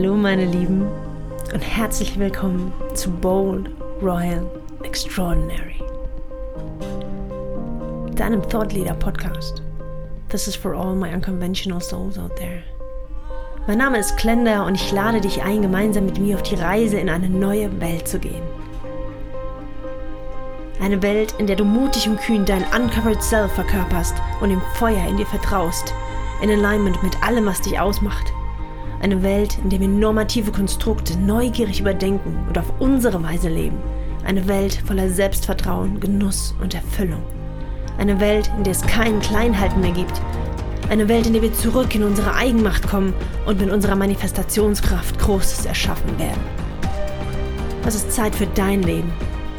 Hallo meine Lieben und herzlich willkommen zu Bold, Royal, Extraordinary. Deinem Thought Leader Podcast. This is for all my unconventional souls out there. Mein Name ist Klender und ich lade dich ein, gemeinsam mit mir auf die Reise in eine neue Welt zu gehen. Eine Welt, in der du mutig und kühn dein Uncovered Self verkörperst und dem Feuer in dir vertraust, in Alignment mit allem, was dich ausmacht eine Welt, in der wir normative Konstrukte neugierig überdenken und auf unsere Weise leben. Eine Welt voller Selbstvertrauen, Genuss und Erfüllung. Eine Welt, in der es keinen Kleinhalten mehr gibt. Eine Welt, in der wir zurück in unsere Eigenmacht kommen und mit unserer Manifestationskraft Großes erschaffen werden. Es ist Zeit für dein Leben.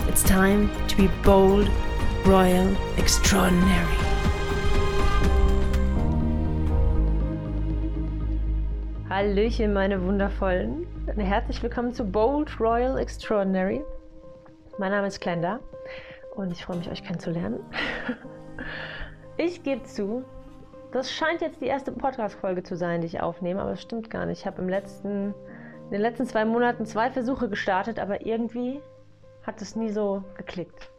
It's time to be bold, royal, extraordinary. Hallöchen, meine wundervollen. Herzlich willkommen zu Bold Royal Extraordinary. Mein Name ist Klenda und ich freue mich, euch kennenzulernen. Ich gebe zu, das scheint jetzt die erste Podcast-Folge zu sein, die ich aufnehme, aber es stimmt gar nicht. Ich habe im letzten, in den letzten zwei Monaten zwei Versuche gestartet, aber irgendwie hat es nie so geklickt.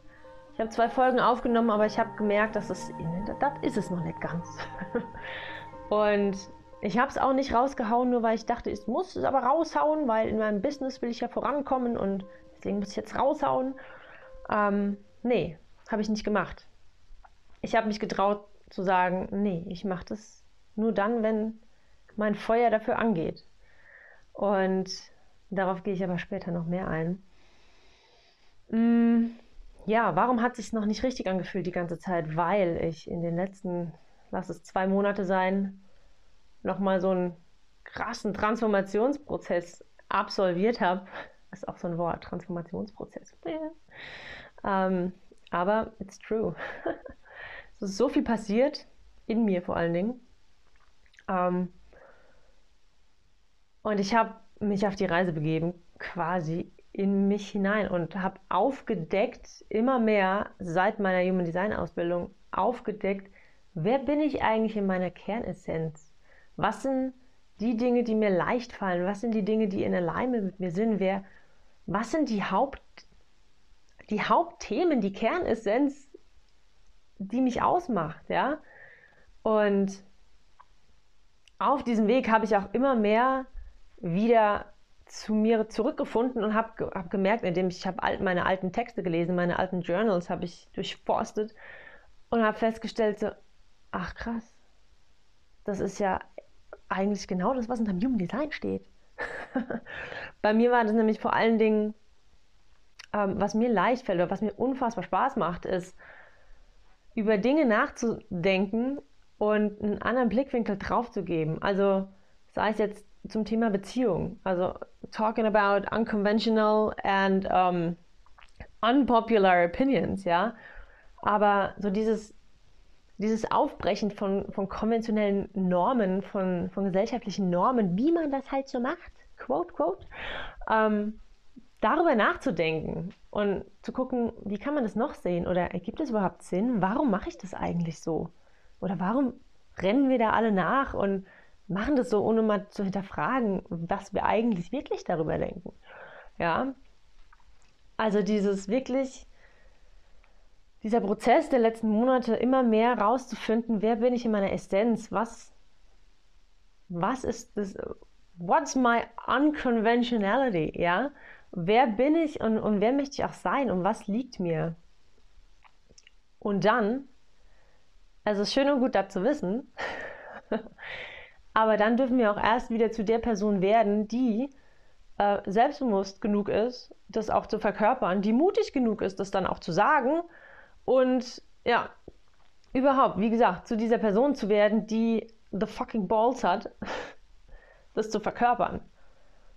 Ich habe zwei Folgen aufgenommen, aber ich habe gemerkt, dass es, das ist es noch nicht ganz. Und ich habe es auch nicht rausgehauen, nur weil ich dachte, ich muss es aber raushauen, weil in meinem Business will ich ja vorankommen und deswegen muss ich jetzt raushauen. Ähm, nee, habe ich nicht gemacht. Ich habe mich getraut zu sagen, nee, ich mache das nur dann, wenn mein Feuer dafür angeht. Und darauf gehe ich aber später noch mehr ein. Mm, ja, warum hat sich noch nicht richtig angefühlt die ganze Zeit? Weil ich in den letzten, lass es zwei Monate sein, nochmal so einen krassen Transformationsprozess absolviert habe. Ist auch so ein Wort, Transformationsprozess. ähm, aber it's true. es ist so viel passiert, in mir vor allen Dingen. Ähm, und ich habe mich auf die Reise begeben, quasi in mich hinein und habe aufgedeckt, immer mehr seit meiner Human Design Ausbildung, aufgedeckt, wer bin ich eigentlich in meiner Kernessenz? Was sind die Dinge, die mir leicht fallen? Was sind die Dinge, die in Alignment mit mir sind? Wer, was sind die, Haupt, die Hauptthemen, die Kernessenz, die mich ausmacht? Ja? Und auf diesem Weg habe ich auch immer mehr wieder zu mir zurückgefunden und habe hab gemerkt, indem ich, habe meine alten Texte gelesen, meine alten Journals habe ich durchforstet und habe festgestellt, so, ach krass, das ist ja eigentlich genau das, was in deinem Human Design steht. Bei mir war das nämlich vor allen Dingen, ähm, was mir leicht fällt oder was mir unfassbar Spaß macht, ist, über Dinge nachzudenken und einen anderen Blickwinkel drauf zu geben. Also sei es jetzt zum Thema Beziehung, also talking about unconventional and um, unpopular opinions, ja. Aber so dieses dieses Aufbrechen von, von konventionellen Normen, von, von gesellschaftlichen Normen, wie man das halt so macht, quote, quote, ähm, darüber nachzudenken und zu gucken, wie kann man das noch sehen oder ergibt es überhaupt Sinn? Warum mache ich das eigentlich so? Oder warum rennen wir da alle nach und machen das so, ohne mal zu hinterfragen, was wir eigentlich wirklich darüber denken? Ja, also dieses wirklich dieser Prozess der letzten Monate immer mehr rauszufinden, wer bin ich in meiner Essenz, was, was ist das, what's my unconventionality, ja? Wer bin ich und, und wer möchte ich auch sein und was liegt mir? Und dann, also ist schön und gut, das zu wissen, aber dann dürfen wir auch erst wieder zu der Person werden, die äh, selbstbewusst genug ist, das auch zu verkörpern, die mutig genug ist, das dann auch zu sagen und ja, überhaupt, wie gesagt, zu dieser Person zu werden, die the fucking balls hat, das zu verkörpern.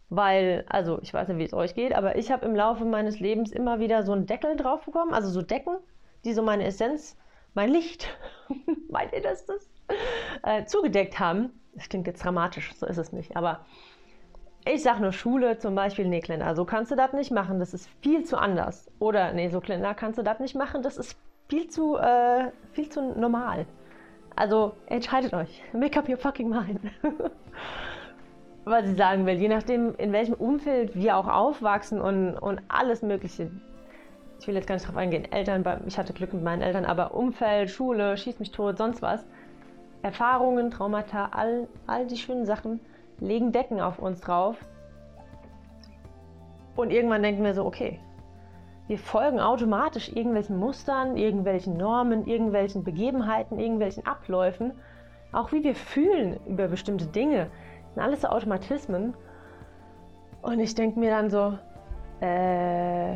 Weil, also ich weiß nicht, wie es euch geht, aber ich habe im Laufe meines Lebens immer wieder so einen Deckel drauf bekommen, also so Decken, die so meine Essenz, mein Licht, mein Innerstes, äh, zugedeckt haben. Das klingt jetzt dramatisch, so ist es nicht, aber ich sage nur Schule zum Beispiel, nee, Kleiner, so kannst du das nicht machen, das ist viel zu anders. Oder, nee, so Kleiner kannst du das nicht machen, das ist viel zu, äh, viel zu normal. Also entscheidet euch. Make up your fucking mind. was ich sagen will, je nachdem, in welchem Umfeld wir auch aufwachsen und, und alles Mögliche. Ich will jetzt gar nicht drauf eingehen. Eltern, ich hatte Glück mit meinen Eltern, aber Umfeld, Schule, schieß mich tot, sonst was. Erfahrungen, Traumata, all, all die schönen Sachen legen Decken auf uns drauf. Und irgendwann denken wir so, okay, wir folgen automatisch irgendwelchen Mustern, irgendwelchen Normen, irgendwelchen Begebenheiten, irgendwelchen Abläufen. Auch wie wir fühlen über bestimmte Dinge. Das sind alles so Automatismen. Und ich denke mir dann so, äh,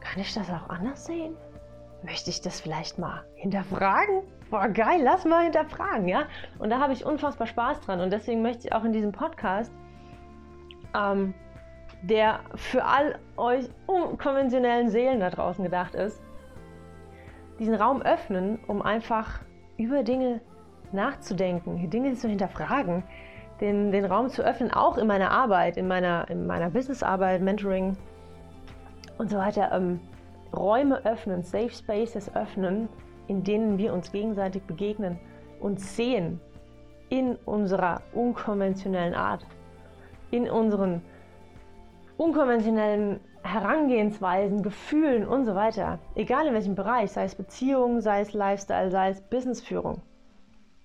kann ich das auch anders sehen? Möchte ich das vielleicht mal hinterfragen? Boah, geil, lass mal hinterfragen, ja? Und da habe ich unfassbar Spaß dran. Und deswegen möchte ich auch in diesem Podcast ähm, der für all euch unkonventionellen Seelen da draußen gedacht ist, diesen Raum öffnen, um einfach über Dinge nachzudenken, Dinge zu hinterfragen, den, den Raum zu öffnen, auch in meiner Arbeit, in meiner, in meiner Businessarbeit, Mentoring und so weiter. Ähm, Räume öffnen, Safe Spaces öffnen, in denen wir uns gegenseitig begegnen und sehen in unserer unkonventionellen Art, in unseren unkonventionellen Herangehensweisen, Gefühlen und so weiter. Egal in welchem Bereich, sei es Beziehung, sei es Lifestyle, sei es Businessführung.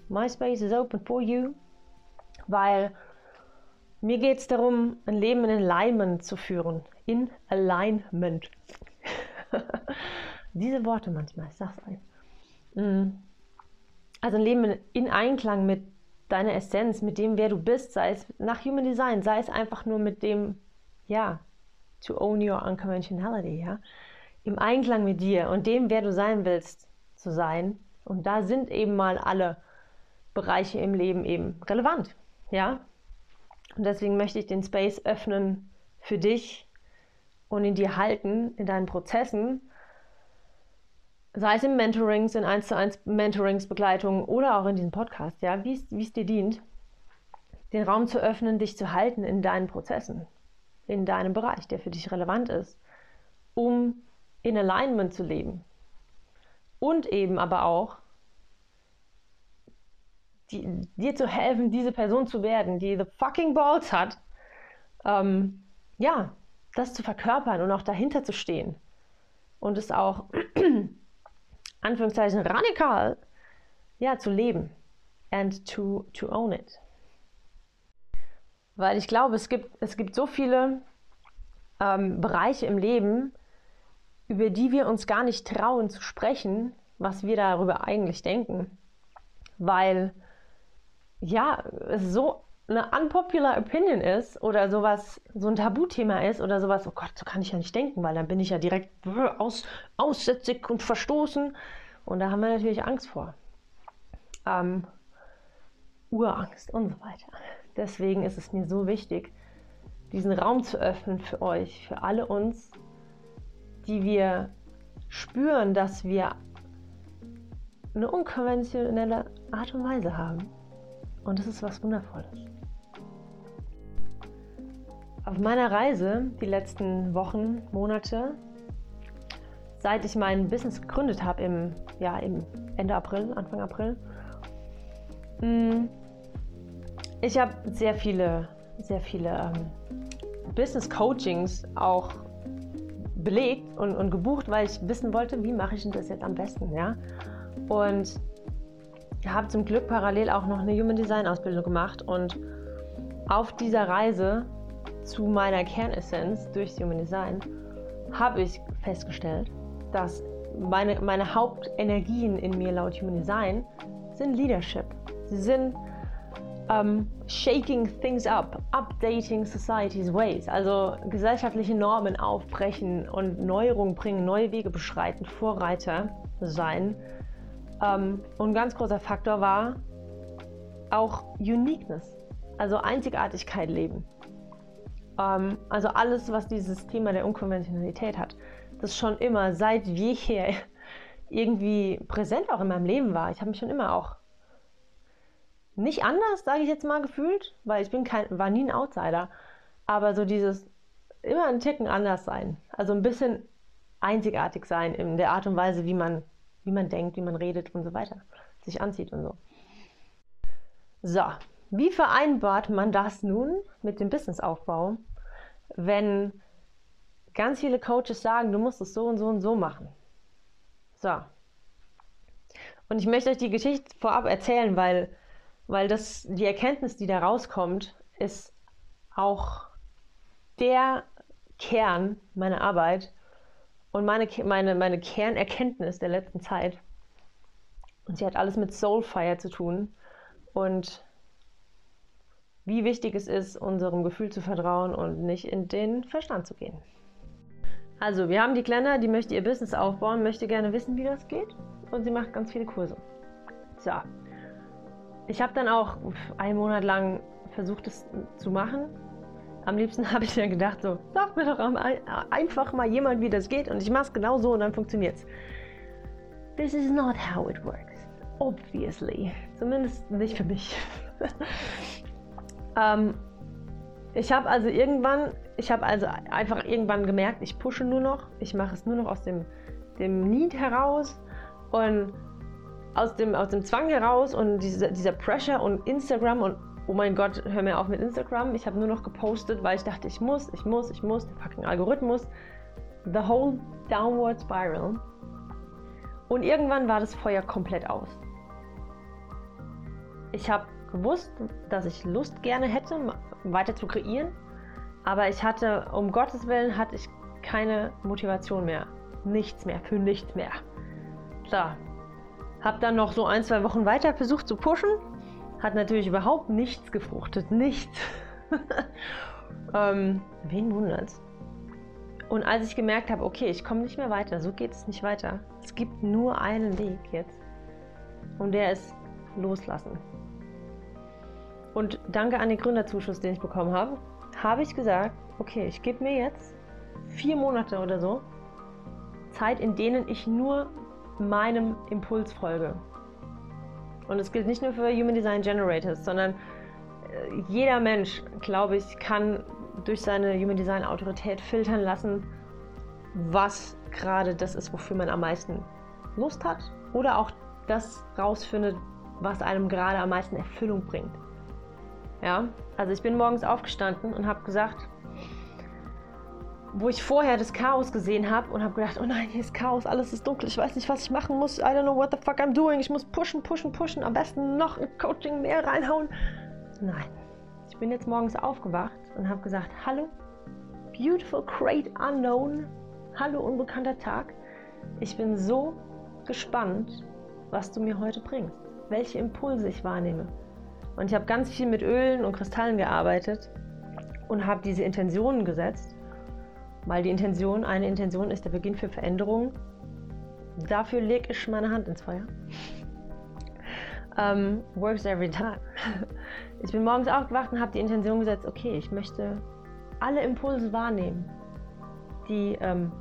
My space is open for you, weil mir geht es darum, ein Leben in Alignment zu führen. In Alignment. Diese Worte manchmal, ich sag's euch. Mm. Also ein Leben in Einklang mit deiner Essenz, mit dem, wer du bist, sei es nach Human Design, sei es einfach nur mit dem, ja, to own your unconventionality, ja, im Einklang mit dir und dem, wer du sein willst, zu sein. Und da sind eben mal alle Bereiche im Leben eben relevant, ja. Und deswegen möchte ich den Space öffnen für dich und in dir halten, in deinen Prozessen, sei es in Mentorings, in 1 zu 1 Mentorings, Begleitungen oder auch in diesem Podcast, ja, wie es dir dient, den Raum zu öffnen, dich zu halten in deinen Prozessen, in deinem Bereich, der für dich relevant ist, um in Alignment zu leben. Und eben aber auch die, dir zu helfen, diese Person zu werden, die the fucking balls hat, ähm, ja, das zu verkörpern und auch dahinter zu stehen. Und es auch, Anführungszeichen, radikal, ja, zu leben. And to, to own it. Weil ich glaube, es gibt, es gibt so viele ähm, Bereiche im Leben, über die wir uns gar nicht trauen zu sprechen, was wir darüber eigentlich denken. Weil ja, es so eine unpopular Opinion ist oder sowas, so ein Tabuthema ist oder sowas, oh Gott, so kann ich ja nicht denken, weil dann bin ich ja direkt aus, aussätzig und verstoßen. Und da haben wir natürlich Angst vor. Ähm, Urangst und so weiter. Deswegen ist es mir so wichtig, diesen Raum zu öffnen für euch, für alle uns, die wir spüren, dass wir eine unkonventionelle Art und Weise haben. Und das ist was Wundervolles. Auf meiner Reise, die letzten Wochen, Monate, seit ich mein Business gegründet habe, im, ja, im Ende April, Anfang April, mm, ich habe sehr viele, sehr viele ähm, Business Coachings auch belegt und, und gebucht, weil ich wissen wollte, wie mache ich denn das jetzt am besten, ja? Und habe zum Glück parallel auch noch eine Human Design Ausbildung gemacht und auf dieser Reise zu meiner Kernessenz durch Human Design habe ich festgestellt, dass meine, meine Hauptenergien in mir laut Human Design sind Leadership. Sie sind um, shaking things up, updating society's ways, also gesellschaftliche Normen aufbrechen und Neuerungen bringen, neue Wege beschreiten, Vorreiter sein. Um, und ein ganz großer Faktor war auch Uniqueness, also Einzigartigkeit leben. Um, also alles, was dieses Thema der Unkonventionalität hat, das schon immer seit jeher irgendwie präsent auch in meinem Leben war. Ich habe mich schon immer auch nicht anders, sage ich jetzt mal gefühlt, weil ich bin kein, war nie ein Outsider. Aber so dieses immer ein Ticken anders sein. Also ein bisschen einzigartig sein in der Art und Weise, wie man, wie man denkt, wie man redet und so weiter, sich anzieht und so. So, wie vereinbart man das nun mit dem Businessaufbau, wenn ganz viele Coaches sagen, du musst es so und so und so machen? So. Und ich möchte euch die Geschichte vorab erzählen, weil, weil das, die Erkenntnis, die da rauskommt, ist auch der Kern meiner Arbeit und meine, meine, meine Kernerkenntnis der letzten Zeit. Und sie hat alles mit Soulfire zu tun und wie wichtig es ist, unserem Gefühl zu vertrauen und nicht in den Verstand zu gehen. Also, wir haben die Kleiner, die möchte ihr Business aufbauen, möchte gerne wissen, wie das geht und sie macht ganz viele Kurse. So. Ich habe dann auch einen Monat lang versucht, es zu machen. Am liebsten habe ich mir gedacht, so, sag mir doch einfach mal jemand, wie das geht und ich mache es genau so und dann funktioniert es. This is not how it works. Obviously. Zumindest nicht für mich. ähm, ich habe also irgendwann, ich habe also einfach irgendwann gemerkt, ich pushe nur noch, ich mache es nur noch aus dem, dem Need heraus und aus dem, aus dem Zwang heraus und diese, dieser Pressure und Instagram und oh mein Gott, hör mir auf mit Instagram. Ich habe nur noch gepostet, weil ich dachte, ich muss, ich muss, ich muss, der fucking Algorithmus. The whole downward spiral. Und irgendwann war das Feuer komplett aus. Ich habe gewusst, dass ich Lust gerne hätte, weiter zu kreieren, aber ich hatte, um Gottes Willen, hatte ich keine Motivation mehr. Nichts mehr, für nichts mehr. Klar. Hab dann noch so ein, zwei Wochen weiter versucht zu pushen. Hat natürlich überhaupt nichts gefruchtet. Nichts. ähm, wen wundert's? Und als ich gemerkt habe, okay, ich komme nicht mehr weiter, so geht es nicht weiter. Es gibt nur einen Weg jetzt. Und der ist loslassen. Und danke an den Gründerzuschuss, den ich bekommen habe, habe ich gesagt, okay, ich gebe mir jetzt vier Monate oder so Zeit, in denen ich nur meinem Impuls folge. Und es gilt nicht nur für Human Design Generators, sondern äh, jeder Mensch, glaube ich, kann durch seine Human Design Autorität filtern lassen, was gerade das ist, wofür man am meisten Lust hat oder auch das rausfindet, was einem gerade am meisten Erfüllung bringt. Ja, also ich bin morgens aufgestanden und habe gesagt, wo ich vorher das Chaos gesehen habe und habe gedacht, oh nein, hier ist Chaos, alles ist dunkel, ich weiß nicht, was ich machen muss, I don't know what the fuck I'm doing, ich muss pushen, pushen, pushen, am besten noch ein Coaching mehr reinhauen. Nein, ich bin jetzt morgens aufgewacht und habe gesagt, hallo, beautiful, great unknown, hallo unbekannter Tag, ich bin so gespannt, was du mir heute bringst, welche Impulse ich wahrnehme. Und ich habe ganz viel mit Ölen und Kristallen gearbeitet und habe diese Intentionen gesetzt weil die Intention, eine Intention ist der Beginn für Veränderung. Dafür lege ich meine Hand ins Feuer. Um, works every time. Ich bin morgens aufgewacht und habe die Intention gesetzt, okay, ich möchte alle Impulse wahrnehmen, die ähm,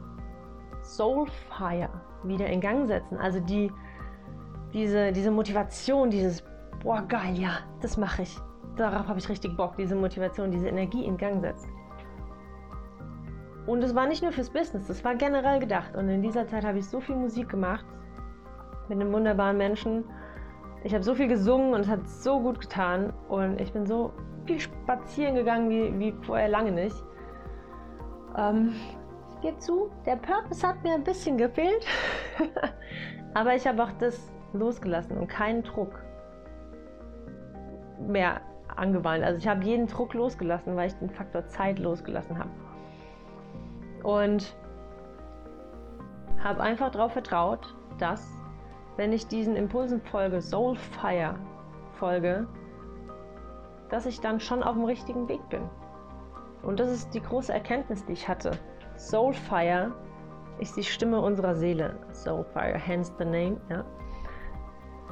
Soulfire wieder in Gang setzen. Also die, diese, diese Motivation, dieses, boah geil, ja, das mache ich. Darauf habe ich richtig Bock, diese Motivation, diese Energie in Gang setzt. Und es war nicht nur fürs Business, das war generell gedacht. Und in dieser Zeit habe ich so viel Musik gemacht mit einem wunderbaren Menschen. Ich habe so viel gesungen und es hat so gut getan. Und ich bin so viel spazieren gegangen wie, wie vorher lange nicht. Ähm, ich gebe zu, der Purpose hat mir ein bisschen gefehlt. Aber ich habe auch das losgelassen und keinen Druck mehr angewandt. Also ich habe jeden Druck losgelassen, weil ich den Faktor Zeit losgelassen habe. Und habe einfach darauf vertraut, dass, wenn ich diesen Impulsen folge, Soulfire folge, dass ich dann schon auf dem richtigen Weg bin. Und das ist die große Erkenntnis, die ich hatte. Soulfire ist die Stimme unserer Seele. Soulfire, hence the name. Ja.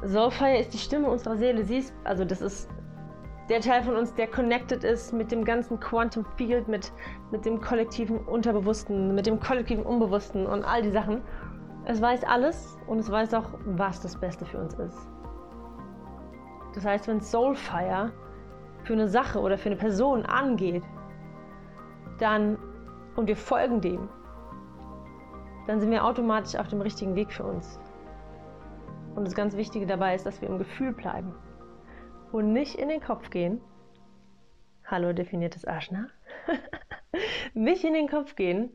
Soulfire ist die Stimme unserer Seele. Sie ist, also das ist der Teil von uns, der connected ist mit dem ganzen Quantum Field, mit, mit dem kollektiven Unterbewussten, mit dem kollektiven Unbewussten und all die Sachen. Es weiß alles und es weiß auch, was das Beste für uns ist. Das heißt, wenn Soulfire für eine Sache oder für eine Person angeht, dann und wir folgen dem, dann sind wir automatisch auf dem richtigen Weg für uns. Und das ganz Wichtige dabei ist, dass wir im Gefühl bleiben. Und nicht in den Kopf gehen. Hallo definiertes Aschna. nicht in den Kopf gehen.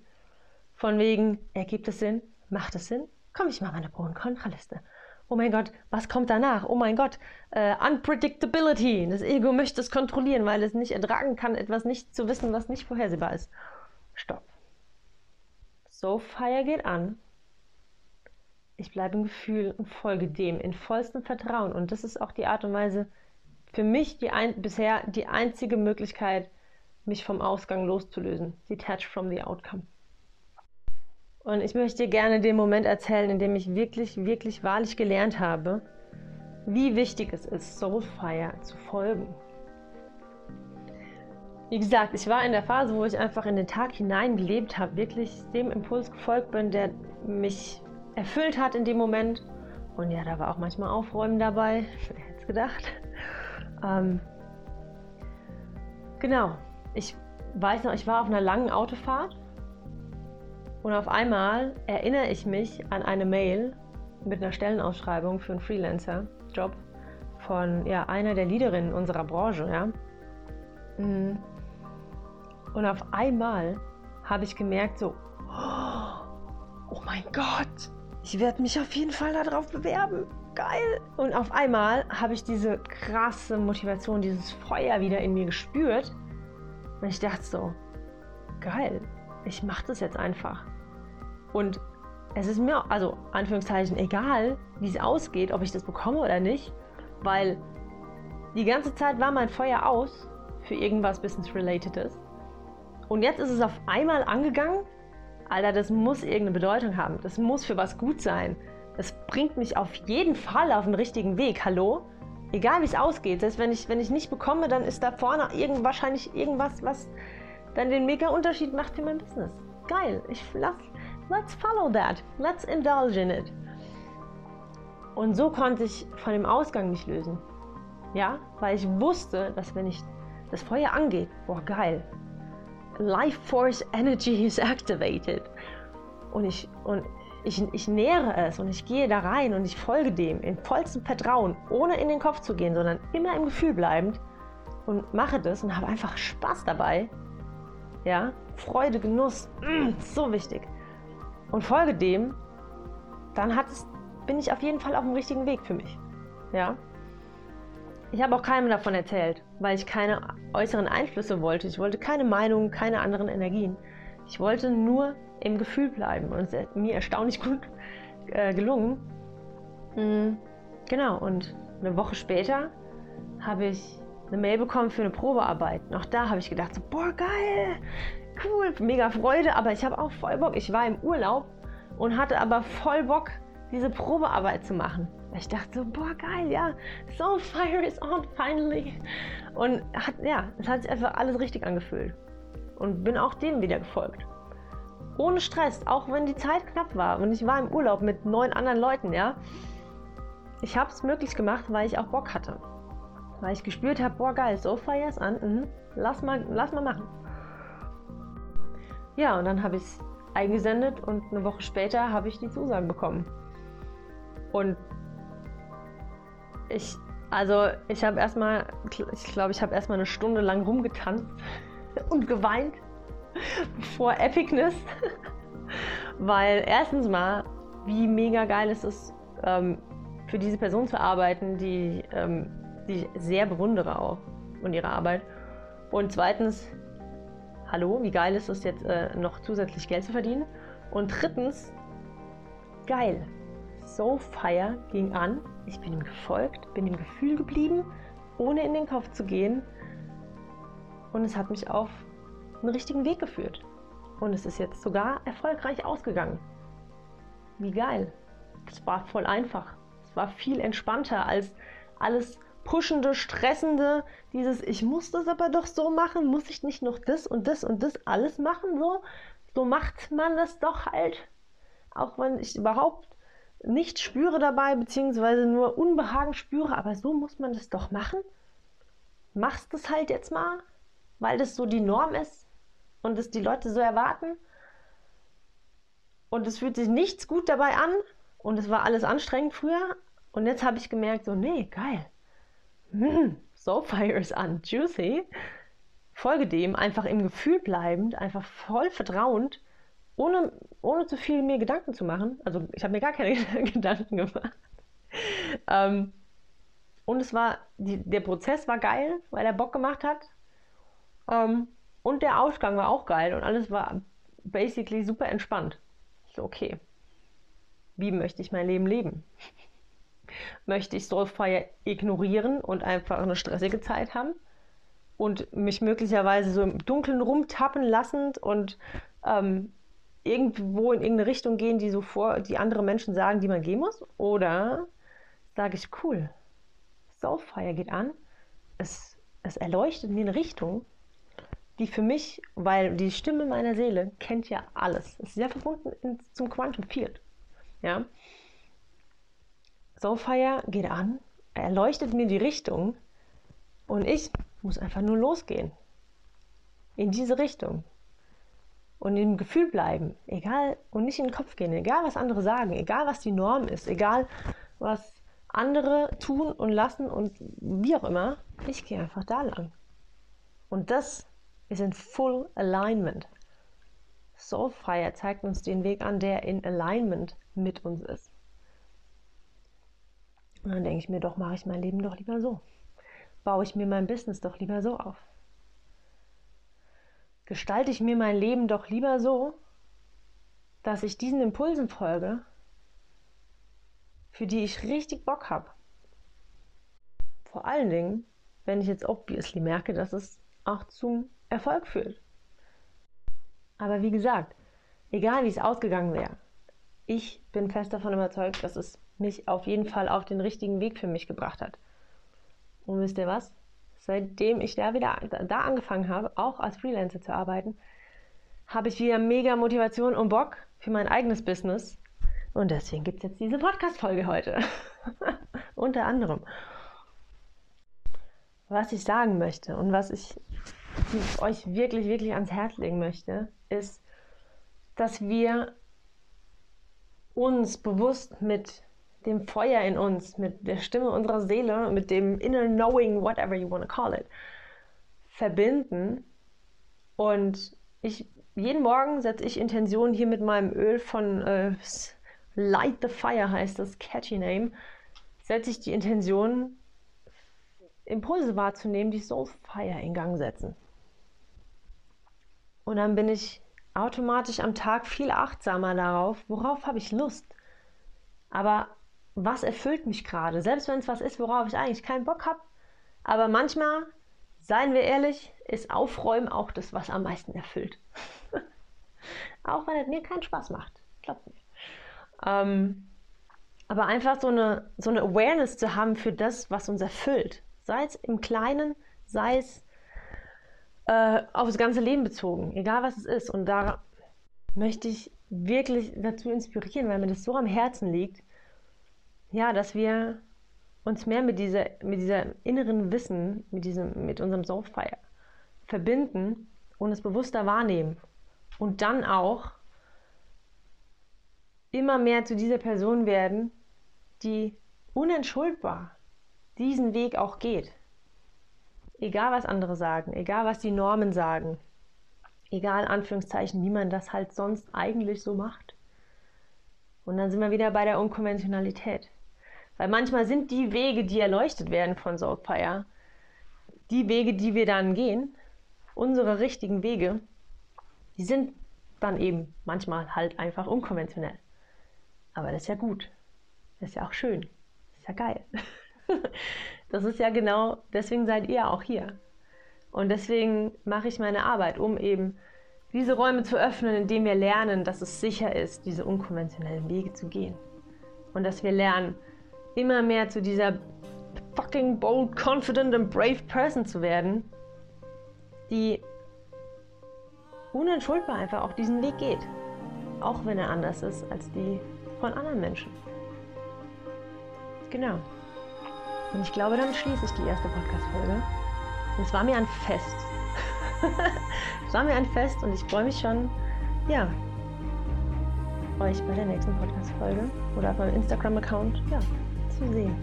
Von wegen, ergibt es Sinn? Macht es Sinn? Komm, ich mache meine Pro- und Kontraliste. Oh mein Gott, was kommt danach? Oh mein Gott, äh, Unpredictability. Das Ego möchte es kontrollieren, weil es nicht ertragen kann, etwas nicht zu wissen, was nicht vorhersehbar ist. Stopp. So Fire geht an. Ich bleibe im Gefühl und folge dem in vollstem Vertrauen. Und das ist auch die Art und Weise, für mich die ein, bisher die einzige Möglichkeit, mich vom Ausgang loszulösen. Detach from the outcome. Und ich möchte dir gerne den Moment erzählen, in dem ich wirklich, wirklich wahrlich gelernt habe, wie wichtig es ist, Soulfire zu folgen. Wie gesagt, ich war in der Phase, wo ich einfach in den Tag hinein gelebt habe, wirklich dem Impuls gefolgt bin, der mich erfüllt hat in dem Moment. Und ja, da war auch manchmal Aufräumen dabei. Wer hätte es gedacht? Ähm, genau. Ich weiß noch, ich war auf einer langen Autofahrt und auf einmal erinnere ich mich an eine Mail mit einer Stellenausschreibung für einen Freelancer-Job von ja, einer der Leaderinnen unserer Branche. Ja? Mhm. Und auf einmal habe ich gemerkt, so, oh mein Gott, ich werde mich auf jeden Fall darauf bewerben. Geil. Und auf einmal habe ich diese krasse Motivation, dieses Feuer wieder in mir gespürt. Und ich dachte so, geil, ich mache das jetzt einfach. Und es ist mir, also Anführungszeichen, egal, wie es ausgeht, ob ich das bekomme oder nicht, weil die ganze Zeit war mein Feuer aus für irgendwas Business-Relatedes. Und jetzt ist es auf einmal angegangen. Alter, das muss irgendeine Bedeutung haben. Das muss für was gut sein. Das bringt mich auf jeden Fall auf den richtigen Weg. Hallo? Egal wie es ausgeht. Selbst wenn ich, wenn ich nicht bekomme, dann ist da vorne irgend, wahrscheinlich irgendwas, was dann den mega Unterschied macht für mein Business. Geil. Ich lass, let's follow that. Let's indulge in it. Und so konnte ich von dem Ausgang mich lösen. Ja, weil ich wusste, dass wenn ich das Feuer angeht, boah, geil. Life Force Energy is activated. Und ich, und ich, ich nähere es und ich gehe da rein und ich folge dem in vollstem Vertrauen, ohne in den Kopf zu gehen, sondern immer im Gefühl bleibend und mache das und habe einfach Spaß dabei. Ja, Freude, Genuss, mm, so wichtig. Und folge dem, dann hat es, bin ich auf jeden Fall auf dem richtigen Weg für mich. Ja. Ich habe auch keinem davon erzählt, weil ich keine äußeren Einflüsse wollte. Ich wollte keine Meinung, keine anderen Energien. Ich wollte nur im Gefühl bleiben und es ist mir erstaunlich gut äh, gelungen. Mhm. Genau, und eine Woche später habe ich eine Mail bekommen für eine Probearbeit. Auch da habe ich gedacht, so, boah, geil, cool, mega Freude, aber ich habe auch voll Bock. Ich war im Urlaub und hatte aber voll Bock, diese Probearbeit zu machen. Ich dachte so, boah, geil, ja, so fire is on finally. Und hat, ja, es hat sich einfach alles richtig angefühlt. Und bin auch dem wieder gefolgt. Ohne Stress, auch wenn die Zeit knapp war. Und ich war im Urlaub mit neun anderen Leuten, ja. Ich habe es möglich gemacht, weil ich auch Bock hatte. Weil ich gespürt habe, boah, geil, so fire is an, mhm. lass, mal, lass mal machen. Ja, und dann habe ich es eingesendet und eine Woche später habe ich die Zusage bekommen. Und ich, also ich habe erstmal, ich glaube, ich habe erstmal eine Stunde lang rumgetanzt und geweint vor Epicness, weil erstens mal, wie mega geil es ist, ähm, für diese Person zu arbeiten, die, ähm, die ich sehr bewundere auch und ihre Arbeit. Und zweitens, hallo, wie geil ist es jetzt äh, noch zusätzlich Geld zu verdienen? Und drittens, geil. So Fire ging an ich bin ihm gefolgt, bin im Gefühl geblieben, ohne in den Kopf zu gehen. Und es hat mich auf einen richtigen Weg geführt. Und es ist jetzt sogar erfolgreich ausgegangen. Wie geil. Es war voll einfach. Es war viel entspannter als alles pushende, stressende, dieses ich muss das aber doch so machen, muss ich nicht noch das und das und das alles machen so? So macht man das doch halt. Auch wenn ich überhaupt nichts spüre dabei, beziehungsweise nur Unbehagen spüre, aber so muss man das doch machen. Machst es halt jetzt mal, weil das so die Norm ist und es die Leute so erwarten. Und es fühlt sich nichts gut dabei an und es war alles anstrengend früher. Und jetzt habe ich gemerkt, so, nee, geil. Hm, Soulfire ist an, juicy. Folge dem, einfach im Gefühl bleibend, einfach voll vertrauend, ohne, ohne zu viel mir Gedanken zu machen. Also ich habe mir gar keine Gedanken gemacht. Ähm, und es war, die, der Prozess war geil, weil er Bock gemacht hat. Ähm, und der Ausgang war auch geil und alles war basically super entspannt. Ich so, okay, wie möchte ich mein Leben leben? möchte ich Soulfire ignorieren und einfach eine stressige Zeit haben? Und mich möglicherweise so im Dunkeln rumtappen lassend und ähm, irgendwo in irgendeine Richtung gehen, die so vor, die andere Menschen sagen, die man gehen muss? Oder sage ich, cool, Soulfire geht an, es, es erleuchtet mir eine Richtung, die für mich, weil die Stimme meiner Seele kennt ja alles. Es ist ja verbunden in, zum Quantum Field. Ja? Soulfire geht an, er leuchtet mir die Richtung und ich muss einfach nur losgehen. In diese Richtung. Und im Gefühl bleiben. Egal, und nicht in den Kopf gehen. Egal, was andere sagen. Egal, was die Norm ist. Egal, was andere tun und lassen und wie auch immer. Ich gehe einfach da lang. Und das ist in Full Alignment. Soulfire zeigt uns den Weg an, der in Alignment mit uns ist. Und dann denke ich mir doch, mache ich mein Leben doch lieber so. Baue ich mir mein Business doch lieber so auf. Gestalte ich mir mein Leben doch lieber so, dass ich diesen Impulsen folge, für die ich richtig Bock habe. Vor allen Dingen, wenn ich jetzt obviously merke, dass es auch zum Erfolg führt. Aber wie gesagt, egal wie es ausgegangen wäre, ich bin fest davon überzeugt, dass es mich auf jeden Fall auf den richtigen Weg für mich gebracht hat. Und wisst ihr was? Seitdem ich da wieder da angefangen habe, auch als Freelancer zu arbeiten, habe ich wieder mega Motivation und Bock für mein eigenes Business. Und deswegen gibt es jetzt diese Podcast-Folge heute. Unter anderem. Was ich sagen möchte und was ich euch wirklich, wirklich ans Herz legen möchte, ist, dass wir uns bewusst mit dem Feuer in uns, mit der Stimme unserer Seele, mit dem inner knowing, whatever you want to call it, verbinden. Und ich, jeden Morgen setze ich Intention hier mit meinem Öl von äh, Light the Fire heißt das, catchy name, setze ich die Intention, Impulse wahrzunehmen, die Soul Fire in Gang setzen. Und dann bin ich automatisch am Tag viel achtsamer darauf, worauf habe ich Lust. Aber was erfüllt mich gerade? Selbst wenn es was ist, worauf ich eigentlich keinen Bock habe. Aber manchmal, seien wir ehrlich, ist Aufräumen auch das, was am meisten erfüllt. auch wenn es mir keinen Spaß macht. Glaubt mir. Ähm, aber einfach so eine, so eine Awareness zu haben für das, was uns erfüllt. Sei es im Kleinen, sei es äh, aufs ganze Leben bezogen, egal was es ist. Und da möchte ich wirklich dazu inspirieren, weil mir das so am Herzen liegt, ja, dass wir uns mehr mit dieser, mit dieser inneren Wissen, mit, diesem, mit unserem Soulfire verbinden und es bewusster wahrnehmen. Und dann auch immer mehr zu dieser Person werden, die unentschuldbar diesen Weg auch geht. Egal was andere sagen, egal was die Normen sagen, egal Anführungszeichen, wie man das halt sonst eigentlich so macht. Und dann sind wir wieder bei der Unkonventionalität. Weil manchmal sind die Wege, die erleuchtet werden von Soulfire, die Wege, die wir dann gehen, unsere richtigen Wege, die sind dann eben manchmal halt einfach unkonventionell. Aber das ist ja gut. Das ist ja auch schön. Das ist ja geil. das ist ja genau, deswegen seid ihr auch hier. Und deswegen mache ich meine Arbeit, um eben diese Räume zu öffnen, indem wir lernen, dass es sicher ist, diese unkonventionellen Wege zu gehen. Und dass wir lernen, immer mehr zu dieser fucking bold, confident and brave person zu werden, die unentschuldbar einfach auch diesen Weg geht. Auch wenn er anders ist als die von anderen Menschen. Genau. Und ich glaube, damit schließe ich die erste Podcast-Folge. Und es war mir ein Fest. es war mir ein Fest und ich freue mich schon, ja, euch bei der nächsten Podcast-Folge oder auf meinem Instagram-Account, ja, zu sehen.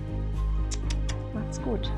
Macht's gut.